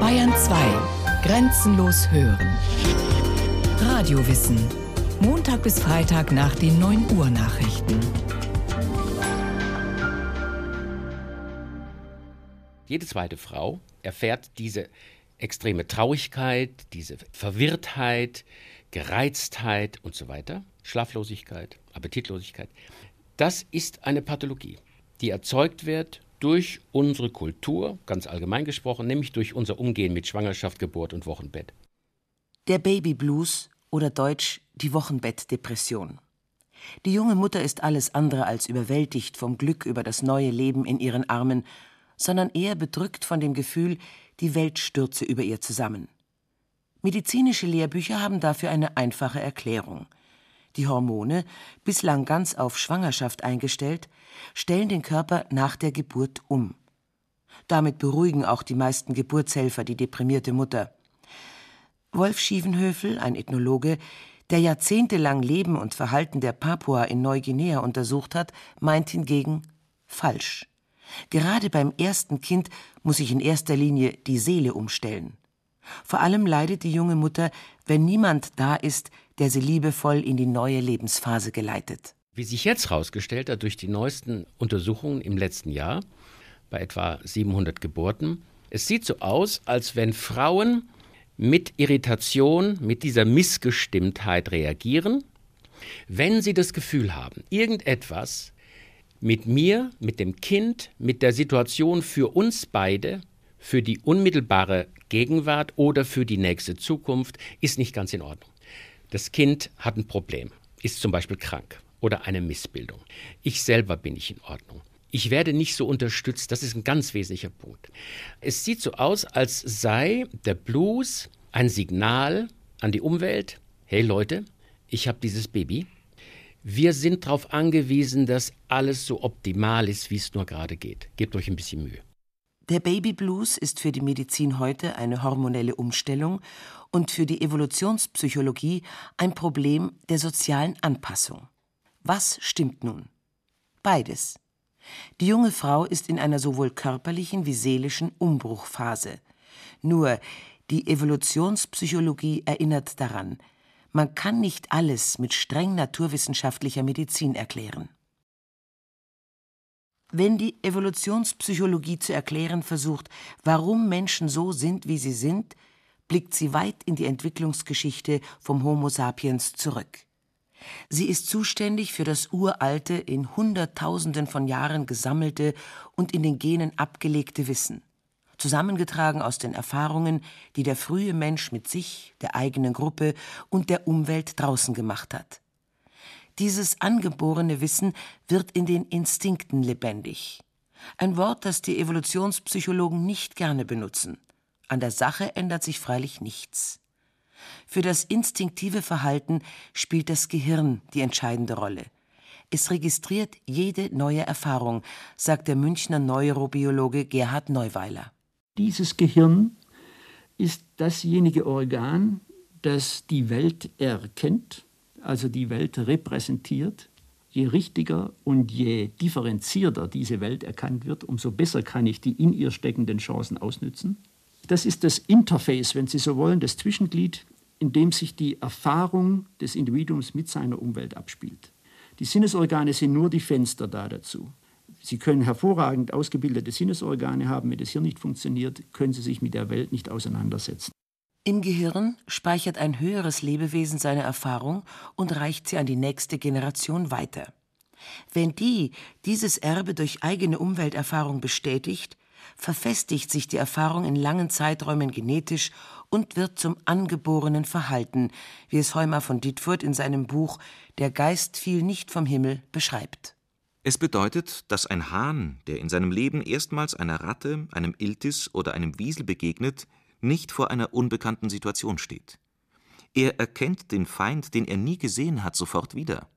Bayern 2. Grenzenlos hören. Radiowissen. Montag bis Freitag nach den 9 Uhr Nachrichten. Jede zweite Frau erfährt diese extreme Traurigkeit, diese Verwirrtheit, Gereiztheit und so weiter, Schlaflosigkeit, Appetitlosigkeit. Das ist eine Pathologie, die erzeugt wird durch unsere Kultur, ganz allgemein gesprochen, nämlich durch unser Umgehen mit Schwangerschaft, Geburt und Wochenbett. Der Babyblues oder deutsch die Wochenbettdepression. Die junge Mutter ist alles andere als überwältigt vom Glück über das neue Leben in ihren Armen, sondern eher bedrückt von dem Gefühl, die Welt stürze über ihr zusammen. Medizinische Lehrbücher haben dafür eine einfache Erklärung. Die Hormone, bislang ganz auf Schwangerschaft eingestellt, stellen den Körper nach der Geburt um. Damit beruhigen auch die meisten Geburtshelfer die deprimierte Mutter. Wolf Schievenhöfel, ein Ethnologe, der jahrzehntelang Leben und Verhalten der Papua in Neuguinea untersucht hat, meint hingegen falsch. Gerade beim ersten Kind muss sich in erster Linie die Seele umstellen. Vor allem leidet die junge Mutter, wenn niemand da ist, der sie liebevoll in die neue Lebensphase geleitet. Wie sich jetzt herausgestellt hat durch die neuesten Untersuchungen im letzten Jahr, bei etwa 700 Geburten, es sieht so aus, als wenn Frauen mit Irritation, mit dieser Missgestimmtheit reagieren, wenn sie das Gefühl haben, irgendetwas mit mir, mit dem Kind, mit der Situation für uns beide, für die unmittelbare Gegenwart oder für die nächste Zukunft ist nicht ganz in Ordnung. Das Kind hat ein Problem, ist zum Beispiel krank oder eine Missbildung. Ich selber bin nicht in Ordnung. Ich werde nicht so unterstützt, das ist ein ganz wesentlicher Punkt. Es sieht so aus, als sei der Blues ein Signal an die Umwelt, hey Leute, ich habe dieses Baby, wir sind darauf angewiesen, dass alles so optimal ist, wie es nur gerade geht. Gebt euch ein bisschen Mühe. Der Babyblues ist für die Medizin heute eine hormonelle Umstellung und für die Evolutionspsychologie ein Problem der sozialen Anpassung. Was stimmt nun? Beides. Die junge Frau ist in einer sowohl körperlichen wie seelischen Umbruchphase. Nur die Evolutionspsychologie erinnert daran, man kann nicht alles mit streng naturwissenschaftlicher Medizin erklären. Wenn die Evolutionspsychologie zu erklären versucht, warum Menschen so sind, wie sie sind, blickt sie weit in die Entwicklungsgeschichte vom Homo sapiens zurück. Sie ist zuständig für das uralte, in Hunderttausenden von Jahren gesammelte und in den Genen abgelegte Wissen zusammengetragen aus den Erfahrungen, die der frühe Mensch mit sich, der eigenen Gruppe und der Umwelt draußen gemacht hat. Dieses angeborene Wissen wird in den Instinkten lebendig. Ein Wort, das die Evolutionspsychologen nicht gerne benutzen. An der Sache ändert sich freilich nichts. Für das instinktive Verhalten spielt das Gehirn die entscheidende Rolle. Es registriert jede neue Erfahrung, sagt der Münchner Neurobiologe Gerhard Neuweiler. Dieses Gehirn ist dasjenige Organ, das die Welt erkennt, also die Welt repräsentiert. Je richtiger und je differenzierter diese Welt erkannt wird, umso besser kann ich die in ihr steckenden Chancen ausnützen. Das ist das Interface, wenn Sie so wollen, das Zwischenglied, in dem sich die Erfahrung des Individuums mit seiner Umwelt abspielt. Die Sinnesorgane sind nur die Fenster da dazu. Sie können hervorragend ausgebildete Sinnesorgane haben, wenn das Hirn nicht funktioniert, können Sie sich mit der Welt nicht auseinandersetzen. Im Gehirn speichert ein höheres Lebewesen seine Erfahrung und reicht sie an die nächste Generation weiter. Wenn die dieses Erbe durch eigene Umwelterfahrung bestätigt, verfestigt sich die Erfahrung in langen Zeiträumen genetisch und wird zum angeborenen Verhalten, wie es Heumer von Dittfurt in seinem Buch Der Geist fiel nicht vom Himmel beschreibt. Es bedeutet, dass ein Hahn, der in seinem Leben erstmals einer Ratte, einem Iltis oder einem Wiesel begegnet, nicht vor einer unbekannten Situation steht. Er erkennt den Feind, den er nie gesehen hat, sofort wieder.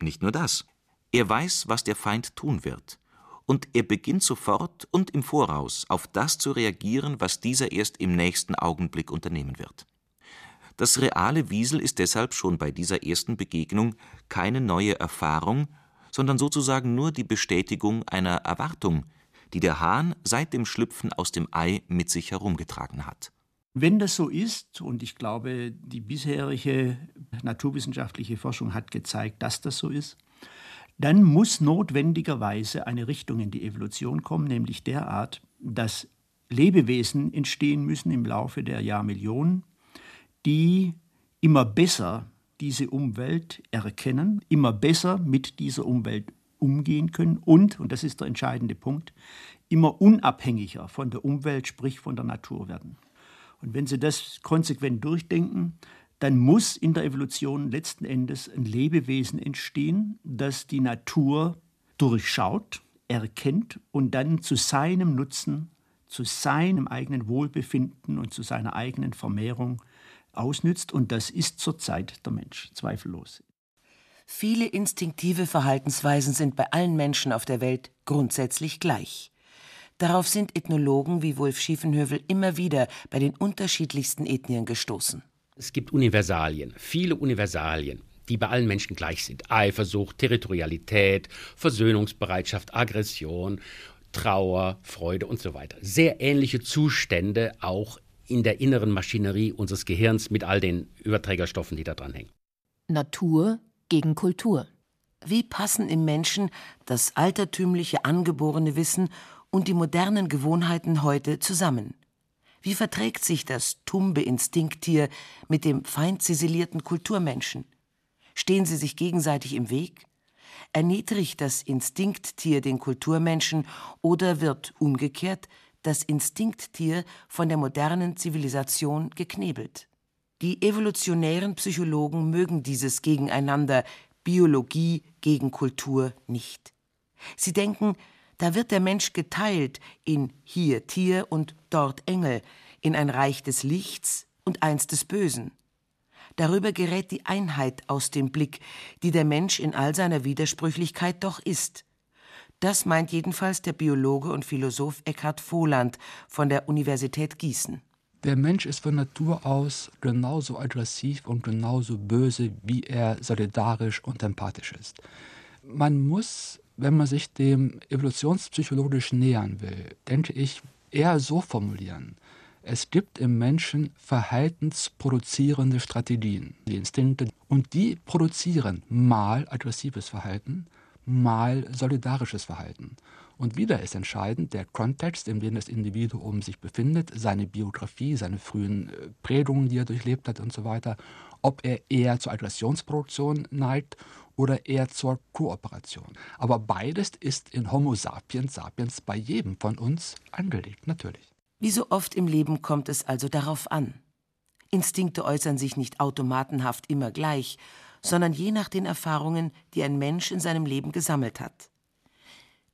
Nicht nur das, er weiß, was der Feind tun wird, und er beginnt sofort und im Voraus auf das zu reagieren, was dieser erst im nächsten Augenblick unternehmen wird. Das reale Wiesel ist deshalb schon bei dieser ersten Begegnung keine neue Erfahrung, sondern sozusagen nur die Bestätigung einer Erwartung, die der Hahn seit dem Schlüpfen aus dem Ei mit sich herumgetragen hat. Wenn das so ist, und ich glaube, die bisherige naturwissenschaftliche Forschung hat gezeigt, dass das so ist, dann muss notwendigerweise eine Richtung in die Evolution kommen, nämlich derart, dass Lebewesen entstehen müssen im Laufe der Jahrmillionen, die immer besser diese Umwelt erkennen, immer besser mit dieser Umwelt umgehen können und, und das ist der entscheidende Punkt, immer unabhängiger von der Umwelt, sprich von der Natur werden. Und wenn Sie das konsequent durchdenken, dann muss in der Evolution letzten Endes ein Lebewesen entstehen, das die Natur durchschaut, erkennt und dann zu seinem Nutzen, zu seinem eigenen Wohlbefinden und zu seiner eigenen Vermehrung ausnützt. Und das ist zurzeit der Mensch, zweifellos. Viele instinktive Verhaltensweisen sind bei allen Menschen auf der Welt grundsätzlich gleich. Darauf sind Ethnologen wie Wolf Schiefenhövel immer wieder bei den unterschiedlichsten Ethnien gestoßen. Es gibt Universalien, viele Universalien, die bei allen Menschen gleich sind. Eifersucht, Territorialität, Versöhnungsbereitschaft, Aggression, Trauer, Freude und so weiter. Sehr ähnliche Zustände auch in der inneren Maschinerie unseres Gehirns mit all den Überträgerstoffen, die da dran hängen. Natur gegen Kultur. Wie passen im Menschen das altertümliche angeborene Wissen und die modernen Gewohnheiten heute zusammen? Wie verträgt sich das tumbe Instinkttier mit dem fein ziselierten Kulturmenschen? Stehen sie sich gegenseitig im Weg? Erniedrigt das Instinkttier den Kulturmenschen oder wird umgekehrt das Instinkttier von der modernen Zivilisation geknebelt? Die evolutionären Psychologen mögen dieses Gegeneinander Biologie gegen Kultur nicht. Sie denken, da wird der Mensch geteilt in hier Tier und dort Engel, in ein Reich des Lichts und eins des Bösen. Darüber gerät die Einheit aus dem Blick, die der Mensch in all seiner Widersprüchlichkeit doch ist. Das meint jedenfalls der Biologe und Philosoph Eckhard Voland von der Universität Gießen. Der Mensch ist von Natur aus genauso aggressiv und genauso böse, wie er solidarisch und empathisch ist. Man muss wenn man sich dem evolutionspsychologisch nähern will, denke ich, eher so formulieren. Es gibt im Menschen verhaltensproduzierende Strategien, die Instinkte, und die produzieren mal aggressives Verhalten, mal solidarisches Verhalten. Und wieder ist entscheidend der Kontext, in dem das Individuum sich befindet, seine Biografie, seine frühen äh, Prägungen, die er durchlebt hat und so weiter, ob er eher zur Aggressionsproduktion neigt oder eher zur Kooperation. Aber beides ist in Homo sapiens sapiens bei jedem von uns angelegt, natürlich. Wie so oft im Leben kommt es also darauf an. Instinkte äußern sich nicht automatenhaft immer gleich, sondern je nach den Erfahrungen, die ein Mensch in seinem Leben gesammelt hat.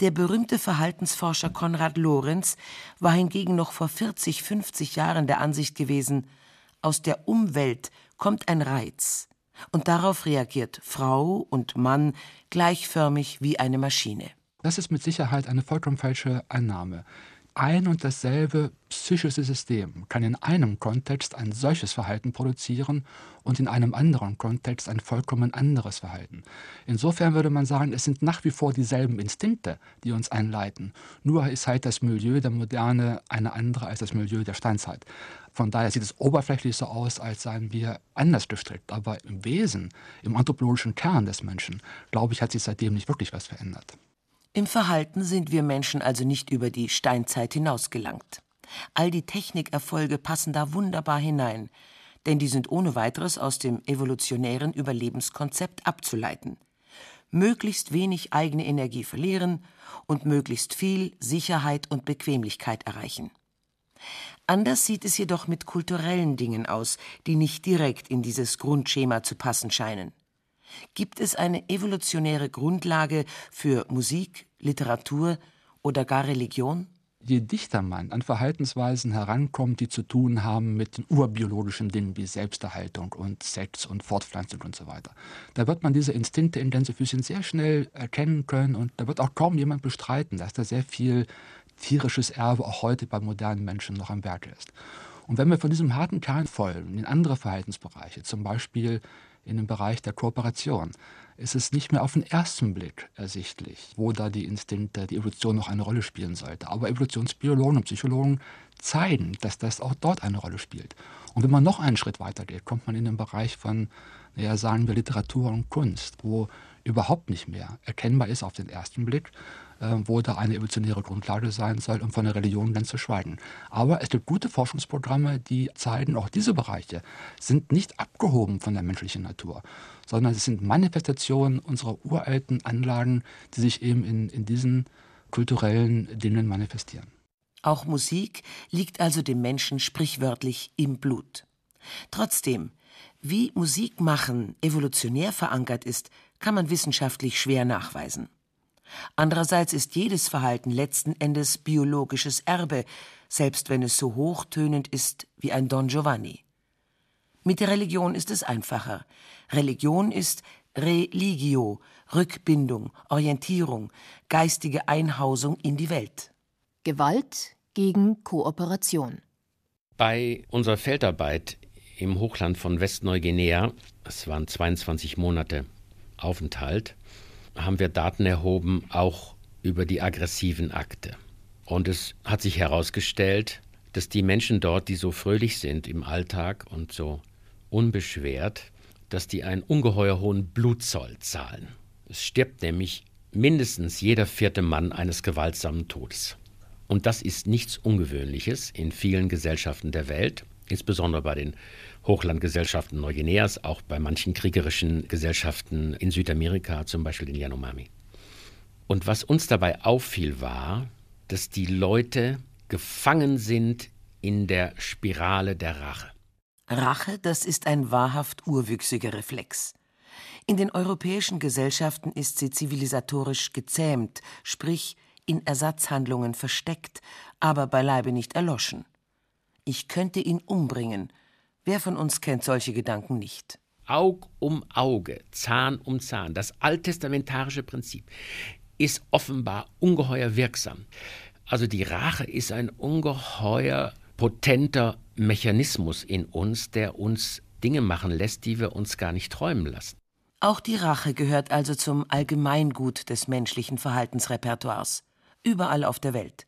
Der berühmte Verhaltensforscher Konrad Lorenz war hingegen noch vor 40, 50 Jahren der Ansicht gewesen, aus der Umwelt kommt ein Reiz, und darauf reagiert Frau und Mann gleichförmig wie eine Maschine. Das ist mit Sicherheit eine vollkommen falsche Annahme. Ein und dasselbe psychische System kann in einem Kontext ein solches Verhalten produzieren und in einem anderen Kontext ein vollkommen anderes Verhalten. Insofern würde man sagen, es sind nach wie vor dieselben Instinkte, die uns einleiten. Nur ist halt das Milieu der Moderne eine andere als das Milieu der Steinzeit. Von daher sieht es oberflächlich so aus, als seien wir anders gestrickt. Aber im Wesen, im anthropologischen Kern des Menschen, glaube ich, hat sich seitdem nicht wirklich was verändert. Im Verhalten sind wir Menschen also nicht über die Steinzeit hinausgelangt. All die Technikerfolge passen da wunderbar hinein, denn die sind ohne weiteres aus dem evolutionären Überlebenskonzept abzuleiten. Möglichst wenig eigene Energie verlieren und möglichst viel Sicherheit und Bequemlichkeit erreichen. Anders sieht es jedoch mit kulturellen Dingen aus, die nicht direkt in dieses Grundschema zu passen scheinen. Gibt es eine evolutionäre Grundlage für Musik, Literatur oder gar Religion? je dichter man an Verhaltensweisen herankommt, die zu tun haben mit den urbiologischen Dingen wie Selbsterhaltung und Sex und Fortpflanzung und so weiter, da wird man diese Instinkte in Gänsefüßchen sehr schnell erkennen können und da wird auch kaum jemand bestreiten, dass da sehr viel tierisches Erbe auch heute bei modernen Menschen noch am Werke ist. Und wenn wir von diesem harten Kern folgen in andere Verhaltensbereiche, zum Beispiel in dem Bereich der Kooperation. Es ist nicht mehr auf den ersten Blick ersichtlich, wo da die Instinkte, die Evolution noch eine Rolle spielen sollte. Aber Evolutionsbiologen und Psychologen zeigen, dass das auch dort eine Rolle spielt. Und wenn man noch einen Schritt weiter geht, kommt man in den Bereich von, naja, sagen wir Literatur und Kunst, wo überhaupt nicht mehr erkennbar ist auf den ersten Blick, äh, wo da eine evolutionäre Grundlage sein soll, um von der Religion ganz zu schweigen. Aber es gibt gute Forschungsprogramme, die zeigen, auch diese Bereiche sind nicht abgehoben von der menschlichen Natur, sondern es sind Manifestationen unserer uralten Anlagen, die sich eben in, in diesen kulturellen Dingen manifestieren. Auch Musik liegt also dem Menschen sprichwörtlich im Blut. Trotzdem, wie Musik machen evolutionär verankert ist, kann man wissenschaftlich schwer nachweisen. Andererseits ist jedes Verhalten letzten Endes biologisches Erbe, selbst wenn es so hochtönend ist wie ein Don Giovanni. Mit der Religion ist es einfacher. Religion ist Religio, Rückbindung, Orientierung, geistige Einhausung in die Welt. Gewalt gegen Kooperation. Bei unserer Feldarbeit im Hochland von Westneuguinea, es waren 22 Monate Aufenthalt, haben wir Daten erhoben, auch über die aggressiven Akte. Und es hat sich herausgestellt, dass die Menschen dort, die so fröhlich sind im Alltag und so unbeschwert, dass die einen ungeheuer hohen Blutzoll zahlen. Es stirbt nämlich mindestens jeder vierte Mann eines gewaltsamen Todes. Und das ist nichts Ungewöhnliches in vielen Gesellschaften der Welt, insbesondere bei den Hochlandgesellschaften Neuguineas, auch bei manchen kriegerischen Gesellschaften in Südamerika, zum Beispiel in Yanomami. Und was uns dabei auffiel, war, dass die Leute gefangen sind in der Spirale der Rache. Rache, das ist ein wahrhaft urwüchsiger Reflex. In den europäischen Gesellschaften ist sie zivilisatorisch gezähmt, sprich in Ersatzhandlungen versteckt, aber beileibe nicht erloschen. Ich könnte ihn umbringen, Wer von uns kennt solche Gedanken nicht? Aug um Auge, Zahn um Zahn, das alttestamentarische Prinzip ist offenbar ungeheuer wirksam. Also die Rache ist ein ungeheuer potenter Mechanismus in uns, der uns Dinge machen lässt, die wir uns gar nicht träumen lassen. Auch die Rache gehört also zum Allgemeingut des menschlichen Verhaltensrepertoires, überall auf der Welt.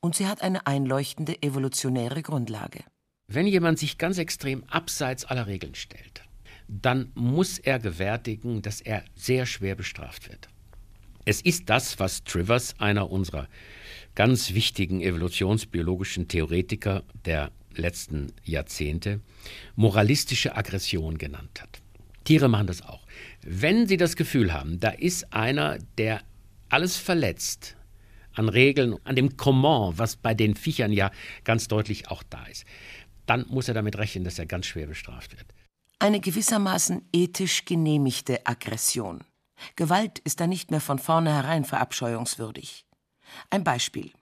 Und sie hat eine einleuchtende evolutionäre Grundlage. Wenn jemand sich ganz extrem abseits aller Regeln stellt, dann muss er gewärtigen, dass er sehr schwer bestraft wird. Es ist das, was Trivers, einer unserer ganz wichtigen evolutionsbiologischen Theoretiker der letzten Jahrzehnte, moralistische Aggression genannt hat. Tiere machen das auch. Wenn sie das Gefühl haben, da ist einer, der alles verletzt an Regeln, an dem Comment, was bei den Viechern ja ganz deutlich auch da ist, dann muss er damit rechnen, dass er ganz schwer bestraft wird. Eine gewissermaßen ethisch genehmigte Aggression. Gewalt ist da nicht mehr von vornherein verabscheuungswürdig. Ein Beispiel.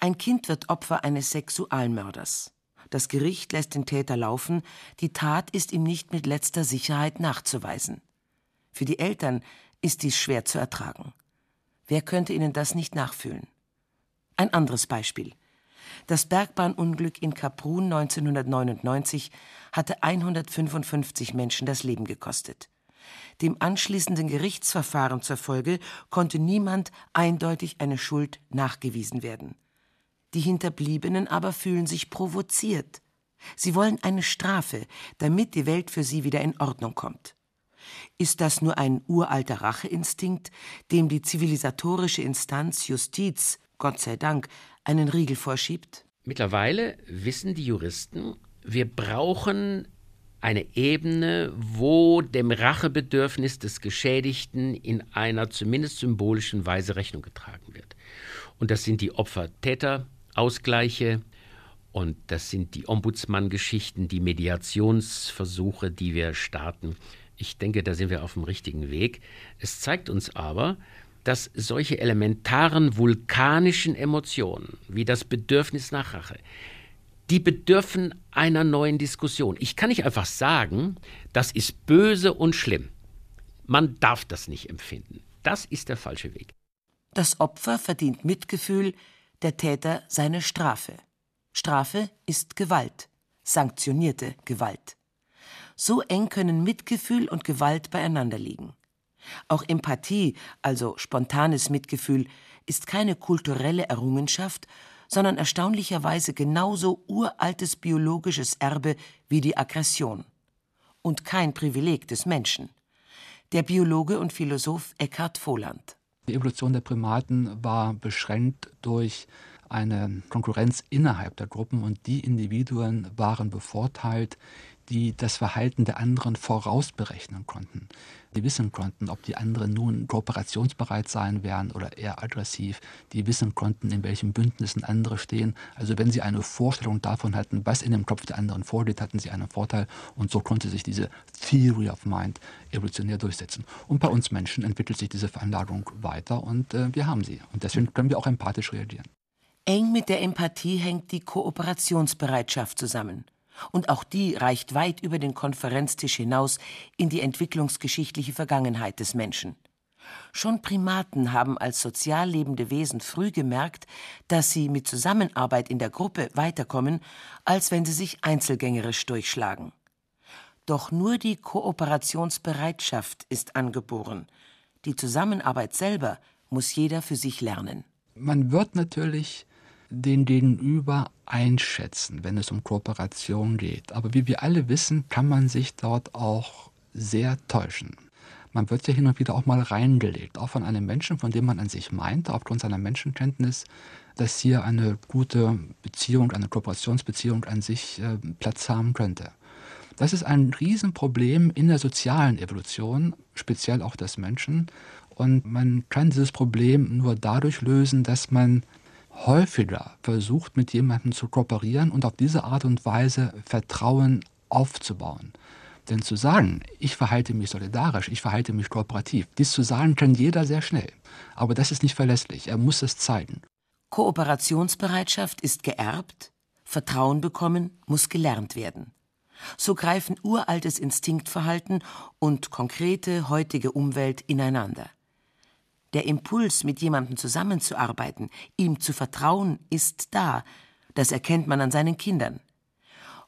Ein Kind wird Opfer eines Sexualmörders. Das Gericht lässt den Täter laufen, die Tat ist ihm nicht mit letzter Sicherheit nachzuweisen. Für die Eltern ist dies schwer zu ertragen. Wer könnte ihnen das nicht nachfühlen? Ein anderes Beispiel. Das Bergbahnunglück in Kaprun 1999 hatte 155 Menschen das Leben gekostet. Dem anschließenden Gerichtsverfahren zur Folge konnte niemand eindeutig eine Schuld nachgewiesen werden. Die Hinterbliebenen aber fühlen sich provoziert. Sie wollen eine Strafe, damit die Welt für sie wieder in Ordnung kommt. Ist das nur ein uralter Racheinstinkt, dem die zivilisatorische Instanz Justiz, Gott sei Dank, einen Riegel vorschiebt? Mittlerweile wissen die Juristen, wir brauchen eine Ebene, wo dem Rachebedürfnis des Geschädigten in einer zumindest symbolischen Weise Rechnung getragen wird. Und das sind die Opfer-Täter-Ausgleiche und das sind die Ombudsmann-Geschichten, die Mediationsversuche, die wir starten. Ich denke, da sind wir auf dem richtigen Weg. Es zeigt uns aber, dass solche elementaren vulkanischen Emotionen wie das Bedürfnis nach Rache, die bedürfen einer neuen Diskussion. Ich kann nicht einfach sagen, das ist böse und schlimm. Man darf das nicht empfinden. Das ist der falsche Weg. Das Opfer verdient Mitgefühl, der Täter seine Strafe. Strafe ist Gewalt, sanktionierte Gewalt. So eng können Mitgefühl und Gewalt beieinander liegen. Auch Empathie, also spontanes Mitgefühl, ist keine kulturelle Errungenschaft, sondern erstaunlicherweise genauso uraltes biologisches Erbe wie die Aggression. Und kein Privileg des Menschen. Der Biologe und Philosoph Eckhard Voland. Die Evolution der Primaten war beschränkt durch eine Konkurrenz innerhalb der Gruppen und die Individuen waren bevorteilt, die das Verhalten der anderen vorausberechnen konnten. Die wissen konnten, ob die anderen nun kooperationsbereit sein werden oder eher aggressiv. Die wissen konnten, in welchen Bündnissen andere stehen. Also wenn sie eine Vorstellung davon hatten, was in dem Kopf der anderen vorgeht, hatten sie einen Vorteil. Und so konnte sich diese Theory of Mind evolutionär durchsetzen. Und bei uns Menschen entwickelt sich diese Veranlagung weiter und äh, wir haben sie. Und deswegen können wir auch empathisch reagieren. Eng mit der Empathie hängt die Kooperationsbereitschaft zusammen. Und auch die reicht weit über den Konferenztisch hinaus in die entwicklungsgeschichtliche Vergangenheit des Menschen. Schon Primaten haben als sozial lebende Wesen früh gemerkt, dass sie mit Zusammenarbeit in der Gruppe weiterkommen, als wenn sie sich einzelgängerisch durchschlagen. Doch nur die Kooperationsbereitschaft ist angeboren. Die Zusammenarbeit selber muss jeder für sich lernen. Man wird natürlich den Gegenüber einschätzen, wenn es um Kooperation geht. Aber wie wir alle wissen, kann man sich dort auch sehr täuschen. Man wird ja hin und wieder auch mal reingelegt, auch von einem Menschen, von dem man an sich meinte, aufgrund seiner Menschenkenntnis, dass hier eine gute Beziehung, eine Kooperationsbeziehung an sich äh, Platz haben könnte. Das ist ein Riesenproblem in der sozialen Evolution, speziell auch des Menschen. Und man kann dieses Problem nur dadurch lösen, dass man häufiger versucht, mit jemandem zu kooperieren und auf diese Art und Weise Vertrauen aufzubauen. Denn zu sagen, ich verhalte mich solidarisch, ich verhalte mich kooperativ, dies zu sagen kann jeder sehr schnell. Aber das ist nicht verlässlich. Er muss es zeigen. Kooperationsbereitschaft ist geerbt, Vertrauen bekommen muss gelernt werden. So greifen uraltes Instinktverhalten und konkrete heutige Umwelt ineinander. Der Impuls, mit jemandem zusammenzuarbeiten, ihm zu vertrauen, ist da. Das erkennt man an seinen Kindern.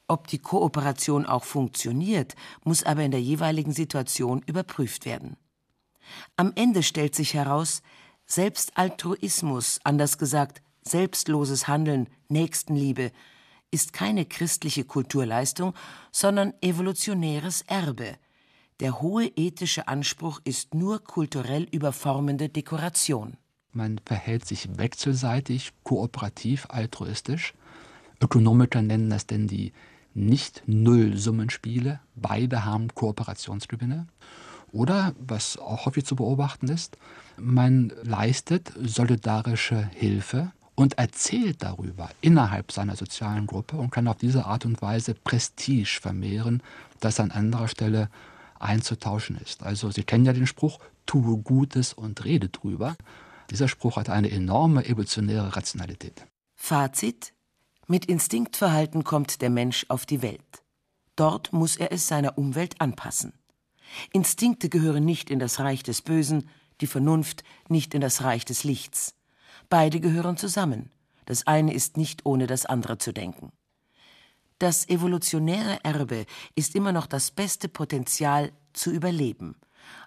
Ob die Kooperation auch funktioniert, muss aber in der jeweiligen Situation überprüft werden. Am Ende stellt sich heraus, selbst Altruismus, anders gesagt selbstloses Handeln, Nächstenliebe, ist keine christliche Kulturleistung, sondern evolutionäres Erbe, der hohe ethische Anspruch ist nur kulturell überformende Dekoration. Man verhält sich wechselseitig, kooperativ, altruistisch. Ökonomiker nennen das denn die Nicht-Null-Summenspiele. Beide haben Kooperationsgewinne. Oder, was auch häufig zu beobachten ist, man leistet solidarische Hilfe und erzählt darüber innerhalb seiner sozialen Gruppe und kann auf diese Art und Weise Prestige vermehren, das an anderer Stelle einzutauschen ist. Also Sie kennen ja den Spruch, tue Gutes und rede drüber. Dieser Spruch hat eine enorme evolutionäre Rationalität. Fazit Mit Instinktverhalten kommt der Mensch auf die Welt. Dort muss er es seiner Umwelt anpassen. Instinkte gehören nicht in das Reich des Bösen, die Vernunft nicht in das Reich des Lichts. Beide gehören zusammen. Das eine ist nicht ohne das andere zu denken. Das evolutionäre Erbe ist immer noch das beste Potenzial zu überleben,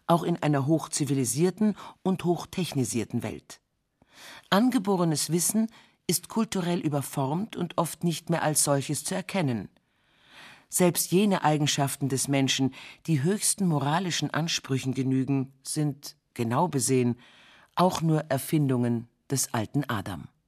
auch in einer hochzivilisierten und hochtechnisierten Welt. Angeborenes Wissen ist kulturell überformt und oft nicht mehr als solches zu erkennen. Selbst jene Eigenschaften des Menschen, die höchsten moralischen Ansprüchen genügen, sind, genau besehen, auch nur Erfindungen des alten Adam.